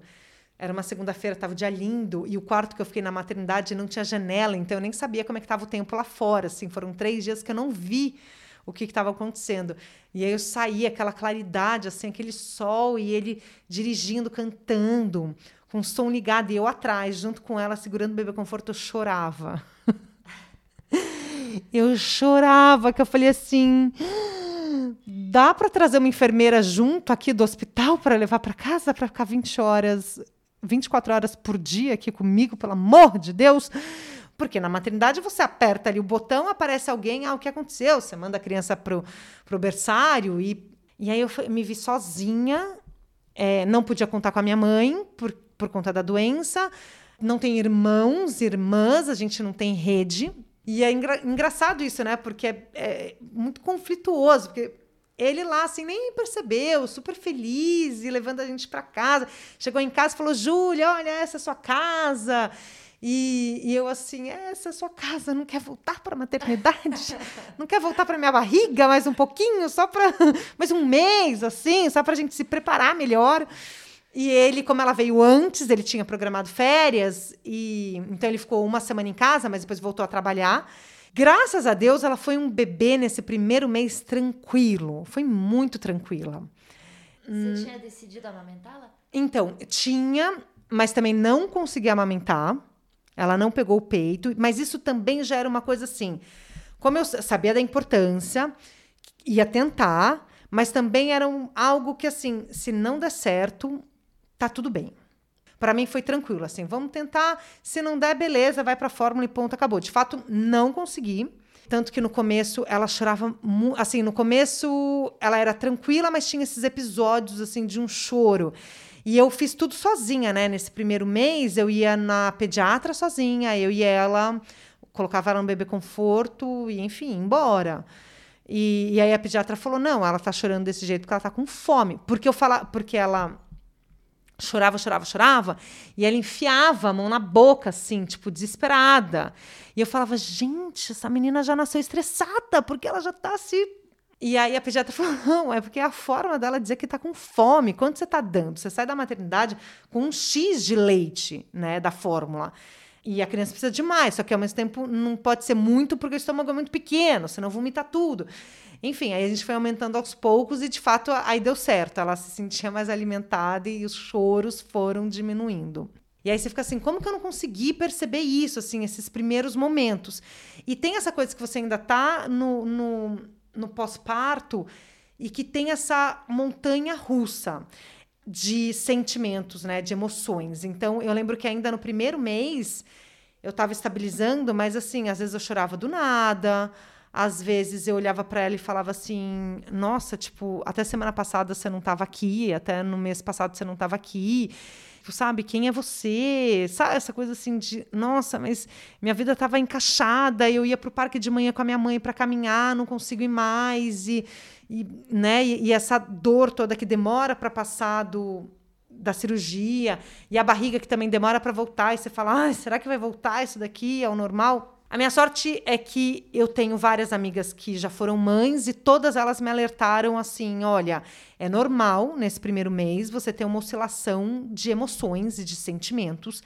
Era uma segunda-feira, estava dia lindo, e o quarto que eu fiquei na maternidade não tinha janela, então eu nem sabia como é que estava o tempo lá fora. Assim, foram três dias que eu não vi o que estava acontecendo. E aí eu saí, aquela claridade, assim, aquele sol, e ele dirigindo, cantando com o som ligado e eu atrás, junto com ela, segurando o bebê conforto, eu chorava. eu chorava, que eu falei assim: dá para trazer uma enfermeira junto aqui do hospital para levar para casa para ficar 20 horas, 24 horas por dia aqui comigo, pelo amor de Deus? Porque na maternidade você aperta ali o botão, aparece alguém, ah, o que aconteceu? Você manda a criança pro, pro berçário e, e aí eu me vi sozinha, é, não podia contar com a minha mãe por, por conta da doença, não tem irmãos, irmãs, a gente não tem rede. E é engra engraçado isso, né? Porque é, é muito conflituoso, porque ele lá, assim, nem percebeu, super feliz e levando a gente para casa. Chegou em casa e falou: Júlia, olha, essa é a sua casa. E, e, eu assim, essa é a sua casa, não quer voltar para a maternidade? Não quer voltar para minha barriga mais um pouquinho, só para mais um mês, assim, só para a gente se preparar melhor. E ele, como ela veio antes, ele tinha programado férias, e então ele ficou uma semana em casa, mas depois voltou a trabalhar. Graças a Deus, ela foi um bebê nesse primeiro mês tranquilo. Foi muito tranquila. Você hum. tinha decidido amamentá-la? Então, tinha, mas também não conseguia amamentar. Ela não pegou o peito, mas isso também já era uma coisa assim. Como eu sabia da importância, ia tentar, mas também era um, algo que, assim, se não der certo, tá tudo bem. Para mim foi tranquilo, assim, vamos tentar, se não der, beleza, vai para a fórmula e ponto, acabou. De fato, não consegui. Tanto que no começo ela chorava, assim, no começo ela era tranquila, mas tinha esses episódios assim de um choro. E eu fiz tudo sozinha, né? Nesse primeiro mês eu ia na pediatra sozinha, eu e ela colocava ela no bebê conforto e enfim, embora. E, e aí a pediatra falou: "Não, ela tá chorando desse jeito porque ela tá com fome". Porque eu fala, porque ela chorava, chorava, chorava, e ela enfiava a mão na boca, assim, tipo, desesperada. E eu falava, gente, essa menina já nasceu estressada, porque ela já tá se. E aí a pediatra falou: não, é porque é a forma dela dizer que tá com fome. Quando você tá dando? Você sai da maternidade com um X de leite, né, da fórmula. E a criança precisa de mais, só que ao mesmo tempo não pode ser muito porque o estômago é muito pequeno, senão vomita tudo. Enfim, aí a gente foi aumentando aos poucos e de fato aí deu certo. Ela se sentia mais alimentada e os choros foram diminuindo. E aí você fica assim, como que eu não consegui perceber isso, assim, esses primeiros momentos? E tem essa coisa que você ainda tá no, no, no pós-parto e que tem essa montanha russa de sentimentos, né, de emoções. Então, eu lembro que ainda no primeiro mês eu estava estabilizando, mas assim, às vezes eu chorava do nada, às vezes eu olhava para ela e falava assim: "Nossa, tipo, até semana passada você não estava aqui, até no mês passado você não estava aqui" tipo, sabe, quem é você? Sabe, essa coisa assim de, nossa, mas minha vida estava encaixada, eu ia para o parque de manhã com a minha mãe para caminhar, não consigo ir mais, e, e né, e, e essa dor toda que demora para passar do, da cirurgia, e a barriga que também demora para voltar, e você fala, será que vai voltar isso daqui ao normal? A minha sorte é que eu tenho várias amigas que já foram mães e todas elas me alertaram assim: olha, é normal nesse primeiro mês você ter uma oscilação de emoções e de sentimentos,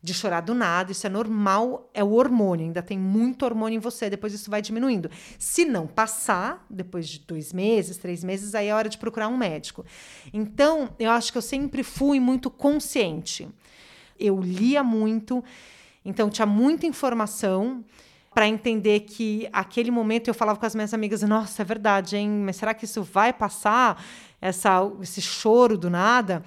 de chorar do nada, isso é normal, é o hormônio, ainda tem muito hormônio em você, depois isso vai diminuindo. Se não passar, depois de dois meses, três meses, aí é hora de procurar um médico. Então, eu acho que eu sempre fui muito consciente. Eu lia muito então tinha muita informação para entender que aquele momento eu falava com as minhas amigas, nossa, é verdade, hein? Mas será que isso vai passar? Essa, esse choro do nada?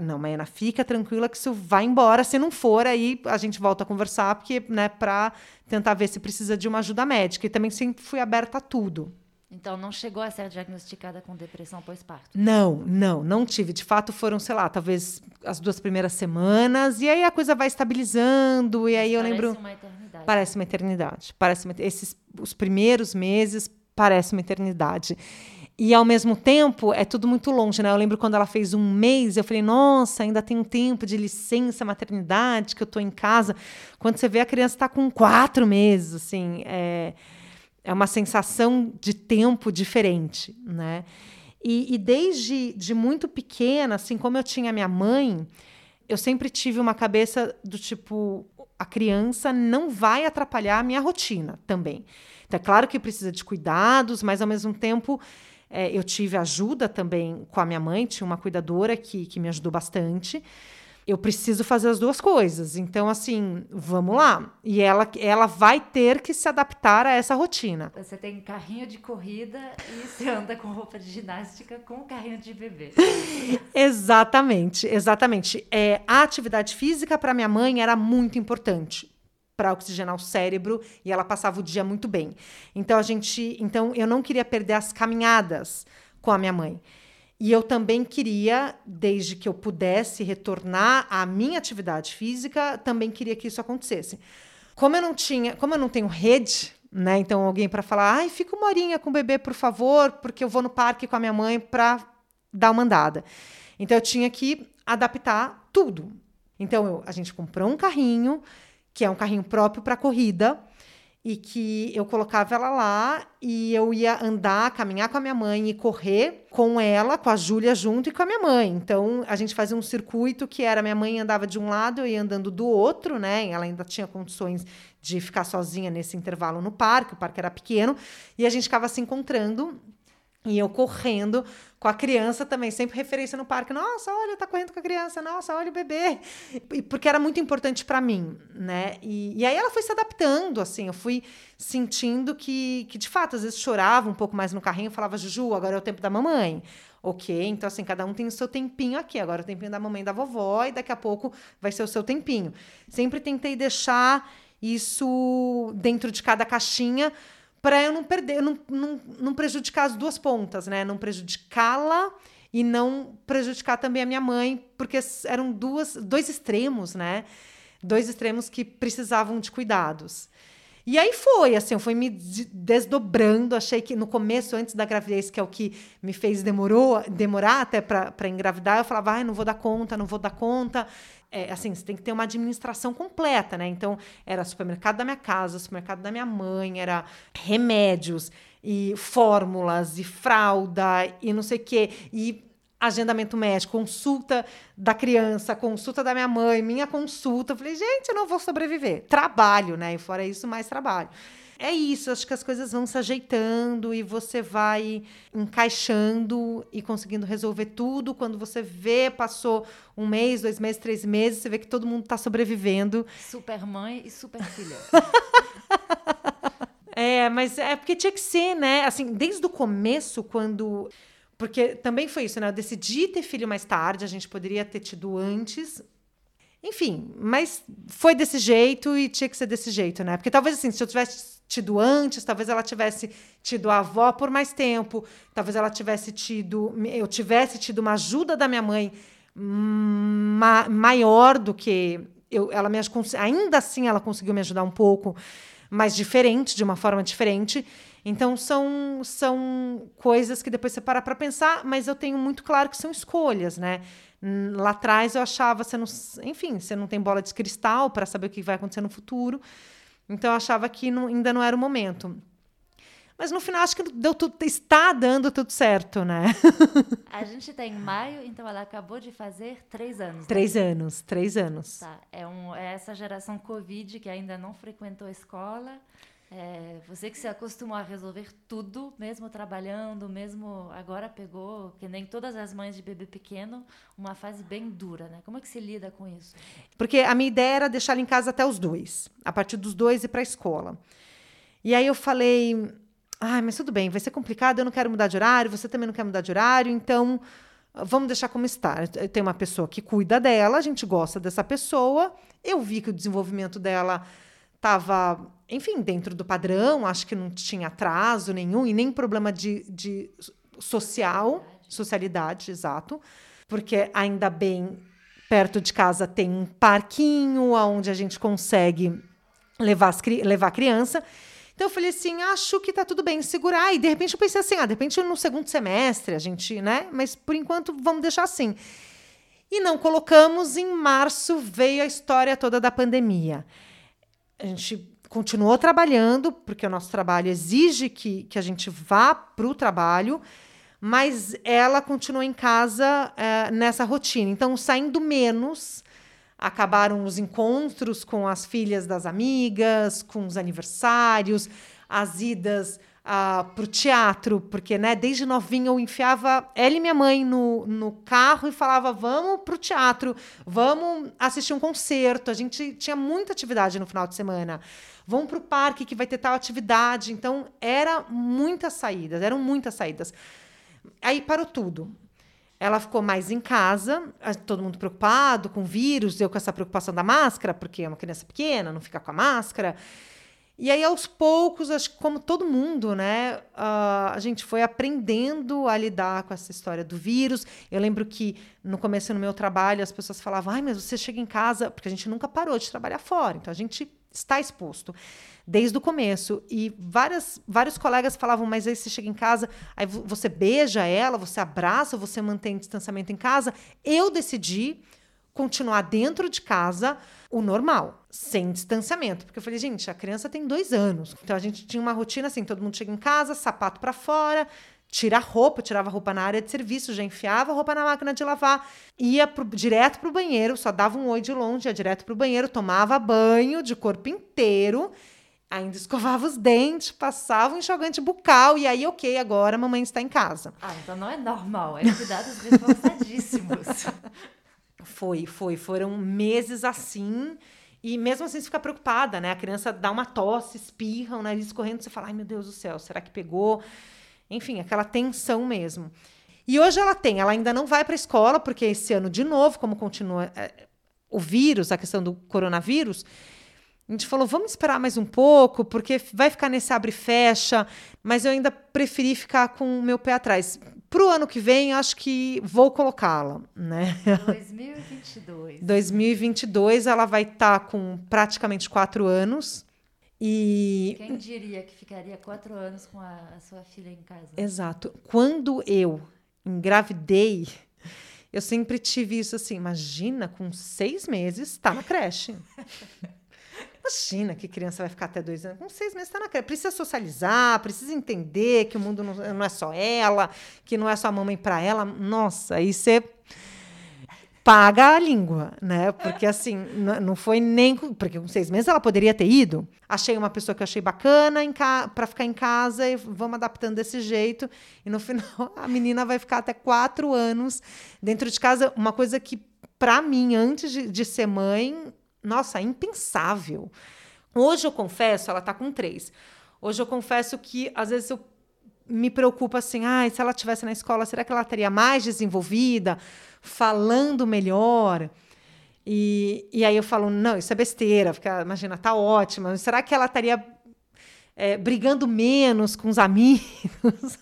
Não, Maena, fica tranquila que isso vai embora. Se não for, aí a gente volta a conversar, porque, né, para tentar ver se precisa de uma ajuda médica. E também sempre fui aberta a tudo. Então não chegou a ser diagnosticada com depressão pós-parto? Não, não, não tive. De fato foram, sei lá, talvez as duas primeiras semanas e aí a coisa vai estabilizando e aí eu parece lembro uma eternidade. Parece uma eternidade. Parece uma... esses os primeiros meses parece uma eternidade. E ao mesmo tempo é tudo muito longe, né? Eu lembro quando ela fez um mês, eu falei, nossa, ainda tem um tempo de licença maternidade que eu tô em casa. Quando você vê a criança está com quatro meses, assim, é é uma sensação de tempo diferente, né? E, e, desde de muito pequena, assim como eu tinha minha mãe, eu sempre tive uma cabeça do tipo a criança não vai atrapalhar a minha rotina também. Então, é claro que precisa de cuidados, mas ao mesmo tempo é, eu tive ajuda também com a minha mãe, tinha uma cuidadora que, que me ajudou bastante eu preciso fazer as duas coisas. Então, assim, vamos lá. E ela, ela vai ter que se adaptar a essa rotina. Você tem carrinho de corrida e você anda com roupa de ginástica com carrinho de bebê. exatamente, exatamente. É, a atividade física para minha mãe era muito importante. para oxigenar o cérebro e ela passava o dia muito bem. Então a gente, então eu não queria perder as caminhadas com a minha mãe. E eu também queria, desde que eu pudesse retornar à minha atividade física, também queria que isso acontecesse. Como eu não tinha, como eu não tenho rede, né? Então alguém para falar, ai, fica uma horinha com o bebê, por favor, porque eu vou no parque com a minha mãe para dar uma andada. Então eu tinha que adaptar tudo. Então eu, a gente comprou um carrinho, que é um carrinho próprio para corrida, e que eu colocava ela lá e eu ia andar, caminhar com a minha mãe e correr com ela, com a Júlia junto e com a minha mãe. Então a gente fazia um circuito que era minha mãe andava de um lado, eu ia andando do outro, né? Ela ainda tinha condições de ficar sozinha nesse intervalo no parque, o parque era pequeno, e a gente ficava se encontrando e eu correndo com a criança também, sempre referência no parque. Nossa, olha, tá correndo com a criança. Nossa, olha o bebê. Porque era muito importante para mim, né? E, e aí ela foi se adaptando, assim. Eu fui sentindo que, que, de fato, às vezes chorava um pouco mais no carrinho. Falava, Juju, agora é o tempo da mamãe. Ok, então assim, cada um tem o seu tempinho aqui. Agora é o tempinho da mamãe e da vovó, e daqui a pouco vai ser o seu tempinho. Sempre tentei deixar isso dentro de cada caixinha para eu não perder, não, não, não prejudicar as duas pontas, né? Não prejudicá-la e não prejudicar também a minha mãe, porque eram duas, dois extremos, né? Dois extremos que precisavam de cuidados. E aí foi, assim, foi me desdobrando. Achei que no começo, antes da gravidez, que é o que me fez demorou, demorar até para engravidar, eu falava, ai, não vou dar conta, não vou dar conta é, assim, você tem que ter uma administração completa, né? Então, era supermercado da minha casa, supermercado da minha mãe, era remédios e fórmulas e fralda e não sei o quê. E agendamento médico, consulta da criança, consulta da minha mãe, minha consulta. Eu falei, gente, eu não vou sobreviver. Trabalho, né? E fora isso, mais trabalho é isso, acho que as coisas vão se ajeitando e você vai encaixando e conseguindo resolver tudo. Quando você vê, passou um mês, dois meses, três meses, você vê que todo mundo está sobrevivendo. Super mãe e super filha. é, mas é porque tinha que ser, né? Assim, desde o começo, quando. Porque também foi isso, né? Eu decidi ter filho mais tarde, a gente poderia ter tido antes, enfim, mas foi desse jeito e tinha que ser desse jeito, né? Porque talvez assim, se eu tivesse tido antes, talvez ela tivesse tido a avó por mais tempo, talvez ela tivesse tido, eu tivesse tido uma ajuda da minha mãe ma maior do que eu, ela me ainda assim ela conseguiu me ajudar um pouco, mas diferente, de uma forma diferente. Então são são coisas que depois você para para pensar, mas eu tenho muito claro que são escolhas, né? Lá atrás eu achava, você não, enfim, você não tem bola de cristal para saber o que vai acontecer no futuro. Então eu achava que não, ainda não era o momento. Mas no final acho que deu tudo, está dando tudo certo, né? A gente está em maio, então ela acabou de fazer três anos. Né? Três anos, três anos. Tá. É, um, é essa geração Covid que ainda não frequentou a escola. É, você que se acostumou a resolver tudo, mesmo trabalhando, mesmo agora pegou, que nem todas as mães de bebê pequeno, uma fase bem dura, né? Como é que se lida com isso? Porque a minha ideia era deixar ele em casa até os dois, a partir dos dois ir para a escola. E aí eu falei, ah, mas tudo bem, vai ser complicado, eu não quero mudar de horário, você também não quer mudar de horário, então vamos deixar como está. Tem uma pessoa que cuida dela, a gente gosta dessa pessoa. Eu vi que o desenvolvimento dela estava enfim, dentro do padrão, acho que não tinha atraso nenhum e nem problema de, de social, socialidade, exato, porque ainda bem perto de casa tem um parquinho onde a gente consegue levar, as, levar a criança. Então eu falei assim, acho que tá tudo bem segurar. E de repente eu pensei assim, ah, de repente no segundo semestre a gente, né? Mas por enquanto vamos deixar assim. E não colocamos, em março veio a história toda da pandemia. A gente continuou trabalhando, porque o nosso trabalho exige que, que a gente vá para o trabalho, mas ela continuou em casa é, nessa rotina. Então, saindo menos, acabaram os encontros com as filhas das amigas, com os aniversários, as idas uh, para o teatro, porque né, desde novinha eu enfiava ela e minha mãe no, no carro e falava: vamos para o teatro, vamos assistir um concerto. A gente tinha muita atividade no final de semana vão para o parque que vai ter tal atividade. Então, era muitas saídas, eram muitas saídas. Aí parou tudo. ela ficou mais em casa, todo mundo preocupado com o vírus, eu com essa preocupação da máscara, porque é uma criança pequena, não fica com a máscara. E aí, aos poucos, acho que como todo mundo, né, a gente foi aprendendo a lidar com essa história do vírus. Eu lembro que no começo do meu trabalho as pessoas falavam, ai, mas você chega em casa, porque a gente nunca parou de trabalhar fora, então a gente está exposto desde o começo. E várias, vários colegas falavam, mas aí você chega em casa, aí você beija ela, você abraça, você mantém distanciamento em casa. Eu decidi continuar dentro de casa o normal, sem distanciamento. Porque eu falei, gente, a criança tem dois anos. Então a gente tinha uma rotina assim: todo mundo chega em casa, sapato para fora, tira a roupa, tirava a roupa na área de serviço, já enfiava a roupa na máquina de lavar, ia pro, direto pro banheiro, só dava um oi de longe, ia direto pro banheiro, tomava banho de corpo inteiro. Ainda escovava os dentes, passava um enxogante bucal e aí, ok, agora a mamãe está em casa. Ah, então não é normal, é cuidados reforçadíssimos. Foi, foi. Foram meses assim. E mesmo assim você fica preocupada, né? A criança dá uma tosse, espirra, o nariz correndo, você fala, ai meu Deus do céu, será que pegou? Enfim, aquela tensão mesmo. E hoje ela tem, ela ainda não vai para a escola, porque esse ano, de novo, como continua é, o vírus, a questão do coronavírus, a gente falou, vamos esperar mais um pouco, porque vai ficar nesse abre e fecha, mas eu ainda preferi ficar com o meu pé atrás. Para o ano que vem, acho que vou colocá-la, né? 2022. 2022, ela vai estar tá com praticamente quatro anos. E... Quem diria que ficaria quatro anos com a, a sua filha em casa? Exato. Quando eu engravidei, eu sempre tive isso assim, imagina, com seis meses, está na creche. Imagina que criança vai ficar até dois anos. Com seis meses está na creche. Precisa socializar, precisa entender que o mundo não, não é só ela, que não é só a mamãe para ela. Nossa, aí você paga a língua, né? Porque assim, não foi nem. Porque com seis meses ela poderia ter ido. Achei uma pessoa que eu achei bacana para ficar em casa e vamos adaptando desse jeito. E no final, a menina vai ficar até quatro anos dentro de casa. Uma coisa que, para mim, antes de, de ser mãe, nossa, impensável. Hoje eu confesso, ela tá com três. Hoje eu confesso que às vezes eu me preocupo assim, ah, se ela tivesse na escola, será que ela estaria mais desenvolvida, falando melhor? E, e aí eu falo, não, isso é besteira, fica, imagina, tá ótima. Será que ela estaria é, brigando menos com os amigos?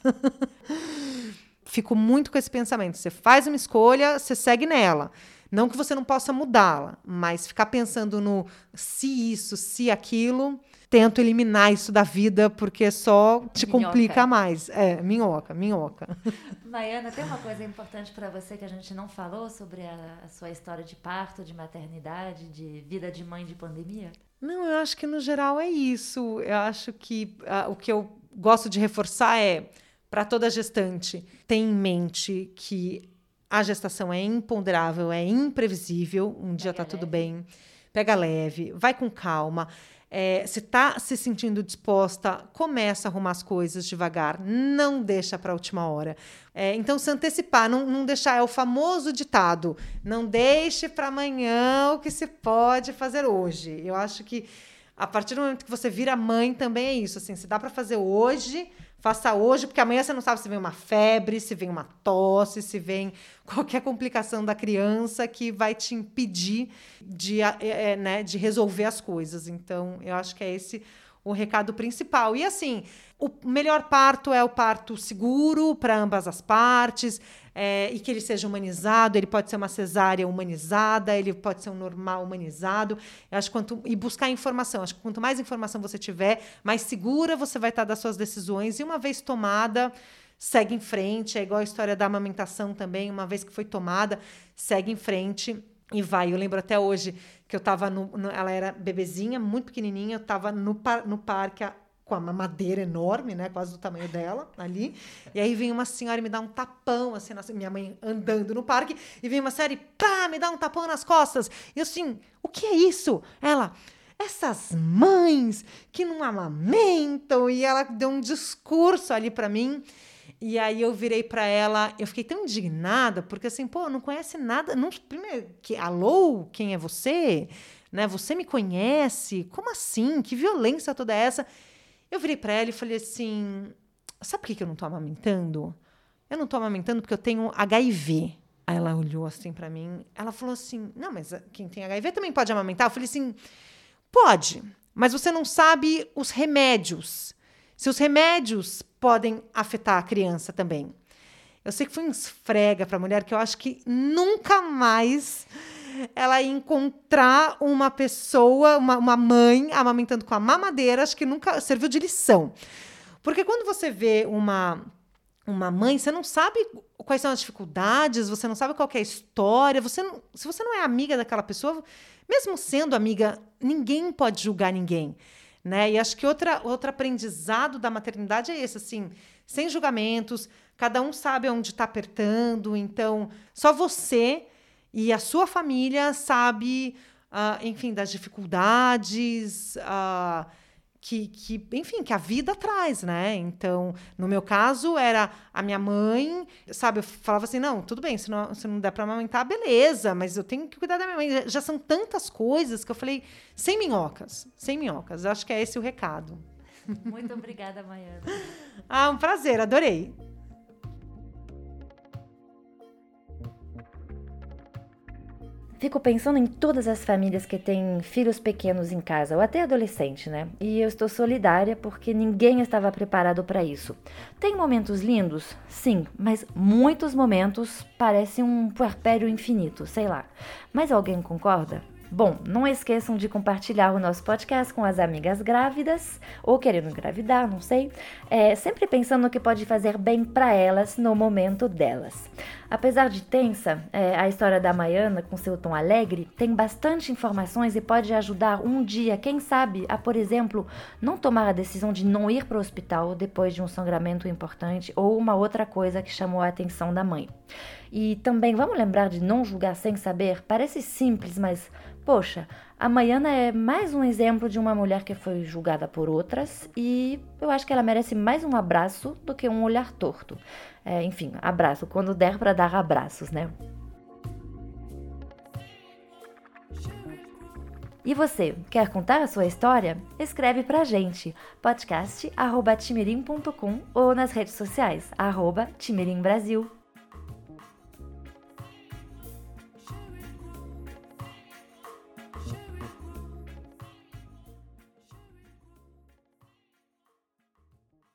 Fico muito com esse pensamento. Você faz uma escolha, você segue nela. Não que você não possa mudá-la, mas ficar pensando no se isso, se aquilo, tento eliminar isso da vida porque só te minhoca. complica mais. É, minhoca, minhoca. Maiana, tem uma coisa importante para você que a gente não falou sobre a, a, sua história de parto, de maternidade, de vida de mãe de pandemia? Não, eu acho que no geral é isso. Eu acho que uh, o que eu gosto de reforçar é para toda gestante, tem em mente que a gestação é imponderável, é imprevisível. Um dia está tudo bem. Pega leve, vai com calma. É, se está se sentindo disposta, começa a arrumar as coisas devagar, não deixa para a última hora. É, então, se antecipar, não, não deixar, é o famoso ditado: não deixe para amanhã o que se pode fazer hoje. Eu acho que a partir do momento que você vira mãe, também é isso. Assim, se dá para fazer hoje, Faça hoje, porque amanhã você não sabe se vem uma febre, se vem uma tosse, se vem qualquer complicação da criança que vai te impedir de, é, né, de resolver as coisas. Então, eu acho que é esse o recado principal. E assim, o melhor parto é o parto seguro para ambas as partes é, e que ele seja humanizado. Ele pode ser uma cesárea humanizada, ele pode ser um normal humanizado. Eu acho quanto e buscar informação. Acho que quanto mais informação você tiver, mais segura você vai estar das suas decisões. E uma vez tomada, segue em frente. É igual a história da amamentação também. Uma vez que foi tomada, segue em frente e vai. Eu lembro até hoje que eu estava no, no, Ela era bebezinha, muito pequenininha. Eu estava no, par, no parque com uma madeira enorme, né, quase do tamanho dela, ali. E aí vem uma senhora e me dá um tapão, assim, minha mãe andando no parque, e vem uma senhora e pá, me dá um tapão nas costas. E eu assim, o que é isso? Ela, essas mães que não amamentam. E ela deu um discurso ali para mim. E aí eu virei para ela, eu fiquei tão indignada, porque assim, pô, não conhece nada, não, primeiro, que alô, quem é você? Né? Você me conhece? Como assim? Que violência toda essa? Eu virei para ela e falei assim: sabe por que eu não tô amamentando? eu não tô amamentando porque eu tenho HIV. Aí ela olhou assim para mim, ela falou assim: Não, mas quem tem HIV também pode amamentar? Eu falei assim: Pode, mas você não sabe os remédios. Se os remédios podem afetar a criança também. Eu sei que foi um esfrega para a mulher que eu acho que nunca mais ela ia encontrar uma pessoa, uma, uma mãe amamentando com a mamadeira, acho que nunca serviu de lição. Porque quando você vê uma uma mãe, você não sabe quais são as dificuldades, você não sabe qual é a história, você não, se você não é amiga daquela pessoa, mesmo sendo amiga, ninguém pode julgar ninguém, né? E acho que outra, outro aprendizado da maternidade é esse, assim, sem julgamentos, cada um sabe onde está apertando, então só você e a sua família sabe, uh, enfim, das dificuldades, uh, que, que, enfim, que a vida traz, né? Então, no meu caso, era a minha mãe, sabe? Eu falava assim: não, tudo bem, se não, se não der para amamentar, beleza, mas eu tenho que cuidar da minha mãe. Já são tantas coisas que eu falei: sem minhocas, sem minhocas. Acho que é esse o recado. Muito obrigada, Maiana. ah, um prazer, adorei. Fico pensando em todas as famílias que têm filhos pequenos em casa, ou até adolescente, né? E eu estou solidária porque ninguém estava preparado para isso. Tem momentos lindos? Sim, mas muitos momentos parecem um puerpério infinito, sei lá. Mas alguém concorda? Bom, não esqueçam de compartilhar o nosso podcast com as amigas grávidas ou querendo engravidar, não sei. É, sempre pensando no que pode fazer bem para elas no momento delas. Apesar de tensa, é, a história da Maiana, com seu tom alegre, tem bastante informações e pode ajudar um dia, quem sabe, a, por exemplo, não tomar a decisão de não ir para o hospital depois de um sangramento importante ou uma outra coisa que chamou a atenção da mãe. E também vamos lembrar de não julgar sem saber. Parece simples, mas Poxa, a Maiana é mais um exemplo de uma mulher que foi julgada por outras e eu acho que ela merece mais um abraço do que um olhar torto. É, enfim, abraço, quando der para dar abraços, né? E você, quer contar a sua história? Escreve pra gente, podcast.timirim.com ou nas redes sociais, arroba Timirim Brasil.